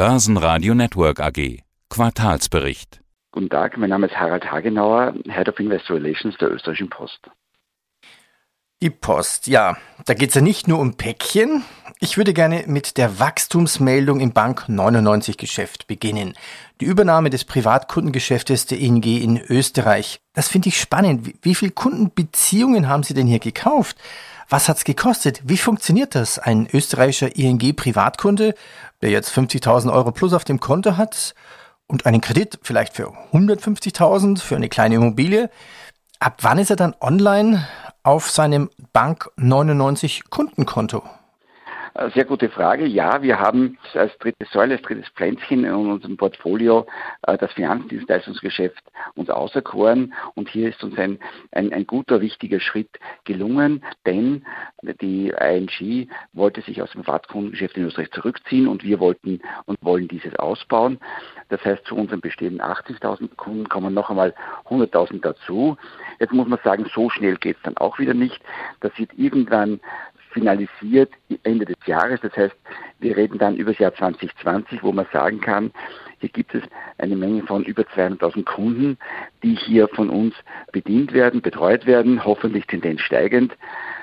Börsenradio Network AG. Quartalsbericht. Guten Tag, mein Name ist Harald Hagenauer, Head of Investor Relations der Österreichischen Post. Die Post, ja, da geht es ja nicht nur um Päckchen. Ich würde gerne mit der Wachstumsmeldung im Bank 99 Geschäft beginnen. Die Übernahme des Privatkundengeschäftes der ING in Österreich. Das finde ich spannend. Wie viele Kundenbeziehungen haben Sie denn hier gekauft? Was hat's gekostet? Wie funktioniert das? Ein österreichischer ING-Privatkunde, der jetzt 50.000 Euro plus auf dem Konto hat und einen Kredit vielleicht für 150.000 für eine kleine Immobilie. Ab wann ist er dann online auf seinem Bank 99 Kundenkonto? Äh, sehr gute Frage. Ja, wir haben als dritte Säule, als drittes Pflänzchen in unserem Portfolio äh, das Finanzdienstleistungsgeschäft uns auserkoren. Und hier ist uns ein, ein, ein guter, wichtiger Schritt gelungen, denn die ING wollte sich aus dem Privatkundengeschäft in Österreich zurückziehen und wir wollten und wollen dieses ausbauen. Das heißt, zu unseren bestehenden 80.000 Kunden kommen noch einmal 100.000 dazu. Jetzt muss man sagen, so schnell geht es dann auch wieder nicht. Das wird irgendwann finalisiert Ende des Jahres. Das heißt, wir reden dann über das Jahr 2020, wo man sagen kann, hier gibt es eine Menge von über 200.000 Kunden, die hier von uns bedient werden, betreut werden, hoffentlich Tendenz steigend,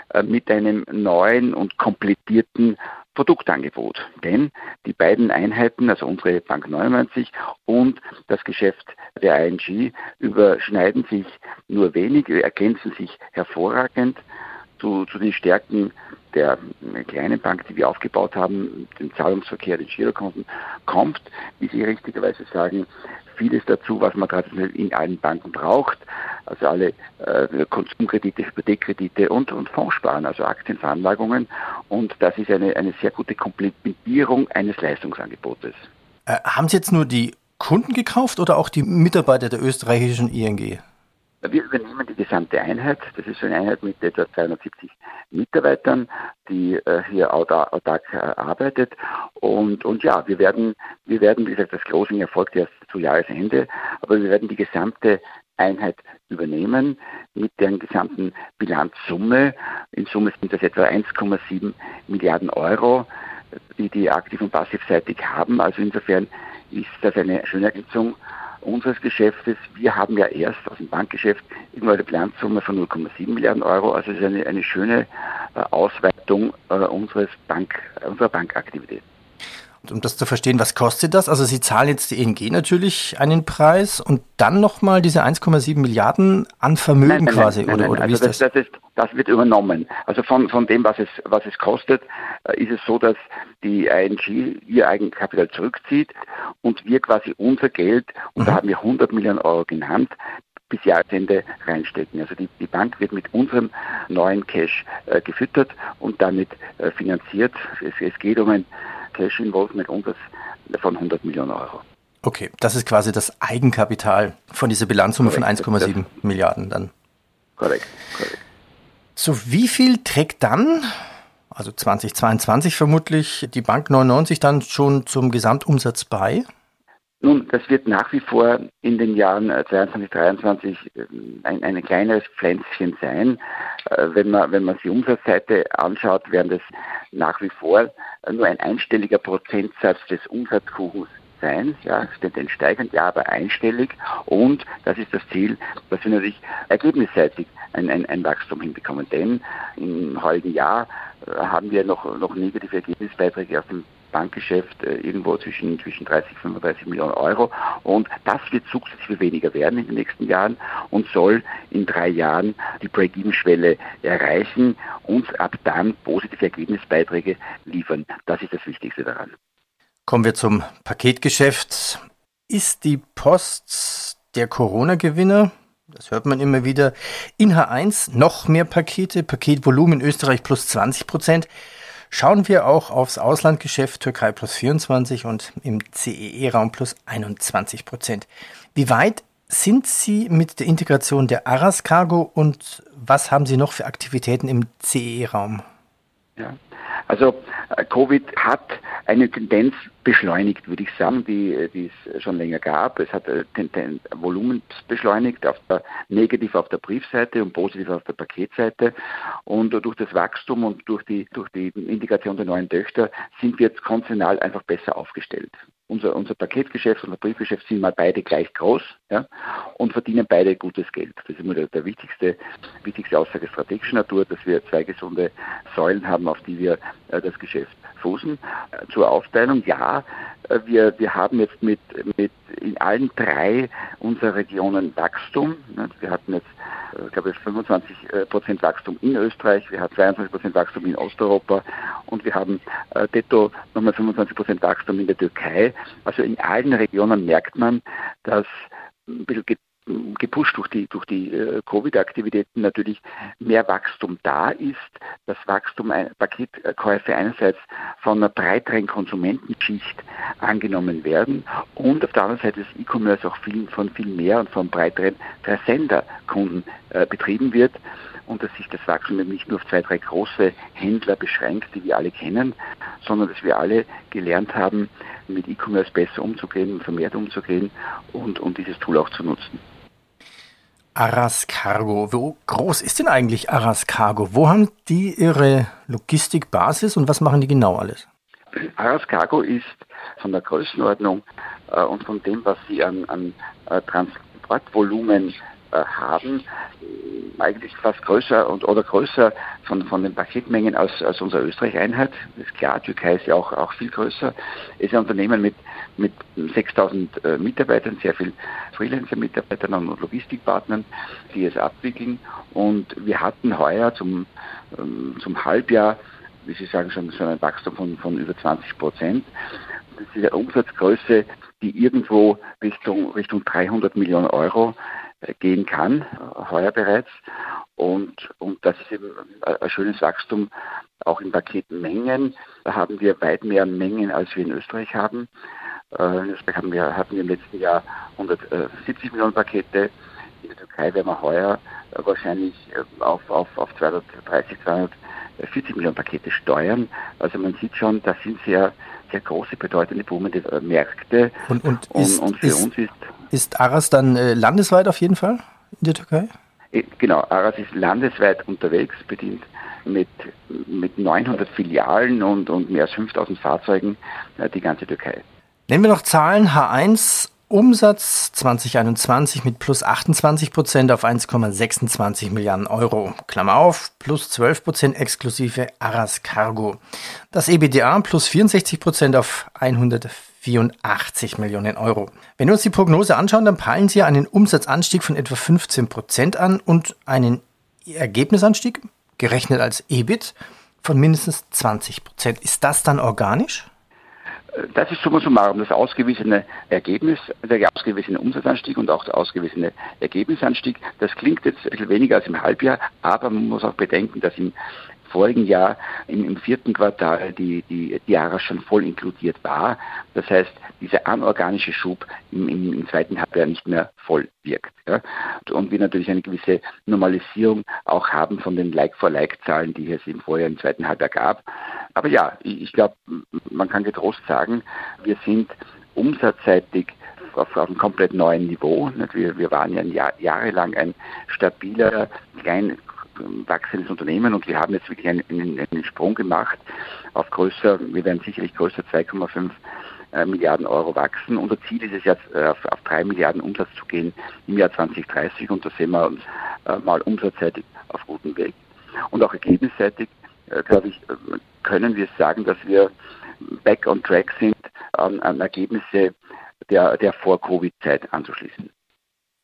äh, mit einem neuen und komplettierten Produktangebot. Denn die beiden Einheiten, also unsere Bank 99 und das Geschäft der ING, überschneiden sich nur wenig, ergänzen sich hervorragend zu, zu den Stärken der kleinen Bank, die wir aufgebaut haben, dem Zahlungsverkehr, den Girokonten, kommt, wie Sie richtigerweise sagen, vieles dazu, was man gerade in allen Banken braucht. Also alle äh, Konsumkredite, Hypothekkredite und, und Fondssparen, also Aktienveranlagungen. Und das ist eine, eine sehr gute Komplettierung eines Leistungsangebotes. Äh, haben Sie jetzt nur die Kunden gekauft oder auch die Mitarbeiter der österreichischen ING? Wir übernehmen die gesamte Einheit. Das ist eine Einheit mit etwa 270 Mitarbeitern, die äh, hier autark äh, arbeitet. Und, und ja, wir werden, wir werden, wie gesagt, das Closing erfolgt erst zu Jahresende, aber wir werden die gesamte Einheit übernehmen mit deren gesamten Bilanzsumme. In Summe sind das etwa 1,7 Milliarden Euro, die die aktiv- und passivseitig haben. Also insofern ist das eine schöne Ergänzung unseres Geschäftes. Wir haben ja erst aus dem Bankgeschäft irgendwo eine Bilanzsumme von 0,7 Milliarden Euro. Also es ist eine, eine schöne äh, Ausweitung äh, unseres Bank, unserer Bankaktivität. Und um das zu verstehen, was kostet das? Also Sie zahlen jetzt die ENG natürlich einen Preis und dann nochmal diese 1,7 Milliarden an Vermögen nein, nein, quasi, nein, oder, oder also wie ist das? Das, das, ist, das wird übernommen. Also von, von dem, was es, was es kostet, äh, ist es so, dass die ING ihr Eigenkapital zurückzieht und wir quasi unser Geld, und mhm. da haben wir 100 Millionen Euro genannt, bis Jahresende reinstecken. Also die, die Bank wird mit unserem neuen Cash äh, gefüttert und damit äh, finanziert. Es, es geht um ein Cash Involvement unseres von 100 Millionen Euro. Okay, das ist quasi das Eigenkapital von dieser Bilanzsumme korrekt, von 1,7 Milliarden dann. Korrekt, korrekt. So, wie viel trägt dann, also 2022 vermutlich, die Bank 99 dann schon zum Gesamtumsatz bei? Nun, das wird nach wie vor in den Jahren 2022, 2023 ein, ein kleineres Pflänzchen sein. Äh, wenn man, wenn man die Umsatzseite anschaut, werden das nach wie vor nur ein einstelliger Prozentsatz des Umsatzkuchens sein, ja, Tendenz steigend, ja, aber einstellig. Und das ist das Ziel, dass wir natürlich ergebnisseitig ein, ein, ein Wachstum hinbekommen. Denn im heutigen Jahr äh, haben wir noch, noch negative Ergebnisbeiträge aus dem Bankgeschäft äh, irgendwo zwischen, zwischen 30 und 35 Millionen Euro. Und das wird sukzessive weniger werden in den nächsten Jahren und soll in drei Jahren die Break-Even-Schwelle erreichen, uns ab dann positive Ergebnisbeiträge liefern. Das ist das Wichtigste daran. Kommen wir zum Paketgeschäft. Ist die Post der Corona-Gewinner? Das hört man immer wieder. In H1 noch mehr Pakete, Paketvolumen in Österreich plus 20 Prozent. Schauen wir auch aufs Auslandgeschäft Türkei plus 24 und im CEE-Raum plus 21 Prozent. Wie weit sind Sie mit der Integration der Aras Cargo und was haben Sie noch für Aktivitäten im CEE-Raum? Ja, also äh, Covid hat eine Tendenz beschleunigt, würde ich sagen, die, die es schon länger gab. Es hat äh, Tendenz, Volumen beschleunigt, auf der, negativ auf der Briefseite und positiv auf der Paketseite. Und durch das Wachstum und durch die, durch die Integration der neuen Töchter sind wir jetzt konzernal einfach besser aufgestellt. unser, unser Paketgeschäft und unser Briefgeschäft sind mal beide gleich groß ja, und verdienen beide gutes Geld. Das ist immer der, der wichtigste, wichtigste Aussage strategischer Natur, dass wir zwei gesunde Säulen haben, auf die wir äh, das Geschäft fußen. Äh, zur Aufteilung, ja, äh, wir, wir haben jetzt mit, mit in allen drei unserer Regionen Wachstum. Ne. Wir hatten jetzt, äh, ich glaube, 25 Prozent Wachstum in Österreich, wir haben 22 Prozent Wachstum in Osteuropa und wir haben äh, detto nochmal 25 Prozent Wachstum in der Türkei. Also in allen Regionen merkt man, dass ein bisschen gepusht durch die, durch die äh, Covid-Aktivitäten natürlich mehr Wachstum da ist, das Wachstum Paketkäufe einerseits von einer breiteren Konsumentenschicht angenommen werden und auf der anderen Seite das E-Commerce auch viel, von viel mehr und von breiteren Versenderkunden äh, betrieben wird und dass sich das Wachstum nicht nur auf zwei, drei große Händler beschränkt, die wir alle kennen, sondern dass wir alle gelernt haben, mit E-Commerce besser umzugehen, vermehrt umzugehen und, und dieses Tool auch zu nutzen. Aras Cargo. Wo groß ist denn eigentlich Aras Cargo? Wo haben die ihre Logistikbasis und was machen die genau alles? Aras Cargo ist von der Größenordnung äh, und von dem, was sie an, an äh, Transportvolumen haben, eigentlich fast größer und oder größer von, von den Paketmengen als, als unsere Österreich-Einheit. ist klar, Türkei ist ja auch, auch viel größer. Ist ein Unternehmen mit, mit 6000 äh, Mitarbeitern, sehr viel Freelancer-Mitarbeitern und Logistikpartnern, die es abwickeln. Und wir hatten heuer zum, ähm, zum Halbjahr, wie Sie sagen, schon so ein Wachstum von, von über 20 Prozent. Das ist eine Umsatzgröße, die irgendwo Richtung, Richtung 300 Millionen Euro äh, gehen kann, äh, heuer bereits. Und, und das ist eben ein schönes Wachstum auch in Paketmengen. Da haben wir weit mehr Mengen, als wir in Österreich haben. Äh, in Österreich haben wir, hatten wir im letzten Jahr 170 Millionen Pakete. In der Türkei werden wir heuer wahrscheinlich auf, auf, auf 230, 240 Millionen Pakete steuern. Also man sieht schon, das sind sehr, sehr große, bedeutende, boomende Märkte. Und, und, ist, und für ist, uns ist ist Aras dann äh, landesweit auf jeden Fall in der Türkei? Äh, genau, Aras ist landesweit unterwegs, bedient mit, mit 900 Filialen und, und mehr als 5000 Fahrzeugen äh, die ganze Türkei. Nehmen wir noch Zahlen. H1 Umsatz 2021 mit plus 28 Prozent auf 1,26 Milliarden Euro. Klammer auf, plus 12 Prozent exklusive Aras Cargo. Das EBDA plus 64 Prozent auf 184 Millionen Euro. Wenn wir uns die Prognose anschauen, dann peilen Sie einen Umsatzanstieg von etwa 15 Prozent an und einen Ergebnisanstieg, gerechnet als EBIT, von mindestens 20 Prozent. Ist das dann organisch? das ist summa summarum das ausgewiesene Ergebnis, der ausgewiesene Umsatzanstieg und auch der ausgewiesene Ergebnisanstieg. Das klingt jetzt ein bisschen weniger als im Halbjahr, aber man muss auch bedenken, dass im vorigen Jahr im, im vierten Quartal die, die, Jahre schon voll inkludiert war. Das heißt, dieser anorganische Schub im, im, im zweiten Halbjahr nicht mehr voll wirkt. Ja. Und wir natürlich eine gewisse Normalisierung auch haben von den Like-for-Like-Zahlen, die es im Vorjahr im zweiten Halbjahr gab. Aber ja, ich glaube, man kann getrost sagen, wir sind umsatzseitig auf, auf einem komplett neuen Niveau. Wir, wir waren ja Jahr, jahrelang ein stabiler, klein wachsendes Unternehmen und wir haben jetzt wirklich einen, einen, Sprung gemacht auf größer, wir werden sicherlich größer 2,5 äh, Milliarden Euro wachsen. Unser Ziel ist es jetzt, äh, auf, auf 3 Milliarden Umsatz zu gehen im Jahr 2030 und da sehen wir uns äh, mal umsatzseitig auf gutem Weg. Und auch ergebnisseitig, äh, glaube ich, äh, können wir sagen, dass wir back on track sind, an, an Ergebnisse der, der Vor-Covid-Zeit anzuschließen.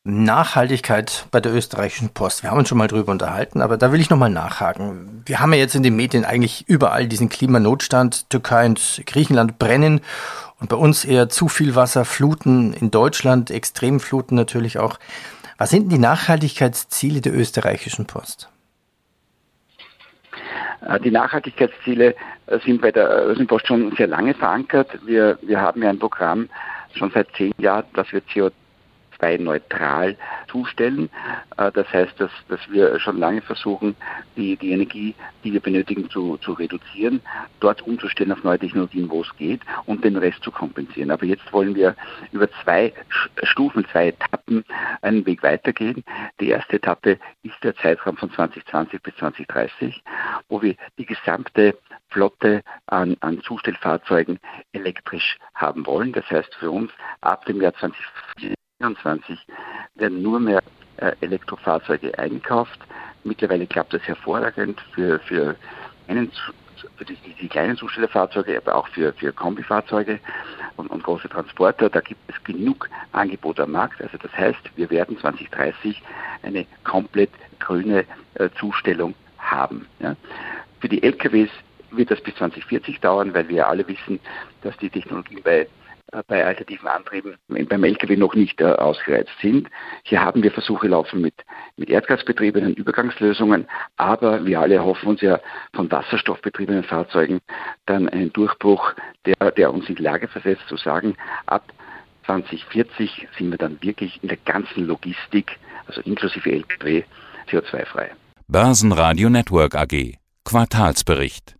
Nachhaltigkeit bei der österreichischen Post. Wir haben uns schon mal drüber unterhalten, aber da will ich nochmal nachhaken. Wir haben ja jetzt in den Medien eigentlich überall diesen Klimanotstand. Türkei und Griechenland brennen und bei uns eher zu viel Wasser, Fluten in Deutschland, Extremfluten natürlich auch. Was sind die Nachhaltigkeitsziele der österreichischen Post? Äh, die Nachhaltigkeitsziele äh, sind bei der Österreichischen schon sehr lange verankert. Wir, wir haben ja ein Programm schon seit zehn Jahren, das wir CO CO2-neutral zustellen. Äh, das heißt, dass, dass wir schon lange versuchen, die, die Energie, die wir benötigen, zu, zu reduzieren, dort umzustellen auf neue Technologien, wo es geht, und den Rest zu kompensieren. Aber jetzt wollen wir über zwei Stufen, zwei Etappen einen Weg weitergehen. Die erste Etappe ist der Zeitraum von 2020 bis 2030, wo wir die gesamte Flotte an, an Zustellfahrzeugen elektrisch haben wollen. Das heißt für uns ab dem Jahr 2024 werden nur mehr äh, Elektrofahrzeuge eingekauft. Mittlerweile klappt das hervorragend für, für, einen, für die, die, kleinen Zustellerfahrzeuge, aber auch für, für Kombifahrzeuge und, und große Transporter. Da gibt es genug Angebot am Markt. Also das heißt, wir werden 2030 eine komplett grüne äh, Zustellung haben. Ja. Für die LKWs wird das bis 2040 dauern, weil wir alle wissen, dass die Technologien bei bei alternativen Antrieben beim Lkw noch nicht äh, ausgereizt sind. Hier haben wir Versuche laufen mit, mit erdgasbetriebenen Übergangslösungen, aber wir alle erhoffen uns ja von wasserstoffbetriebenen Fahrzeugen dann einen Durchbruch, der, der uns in die Lage versetzt zu sagen, ab 2040 sind wir dann wirklich in der ganzen Logistik, also inklusive Lkw, CO2-frei. Börsenradio Network AG Quartalsbericht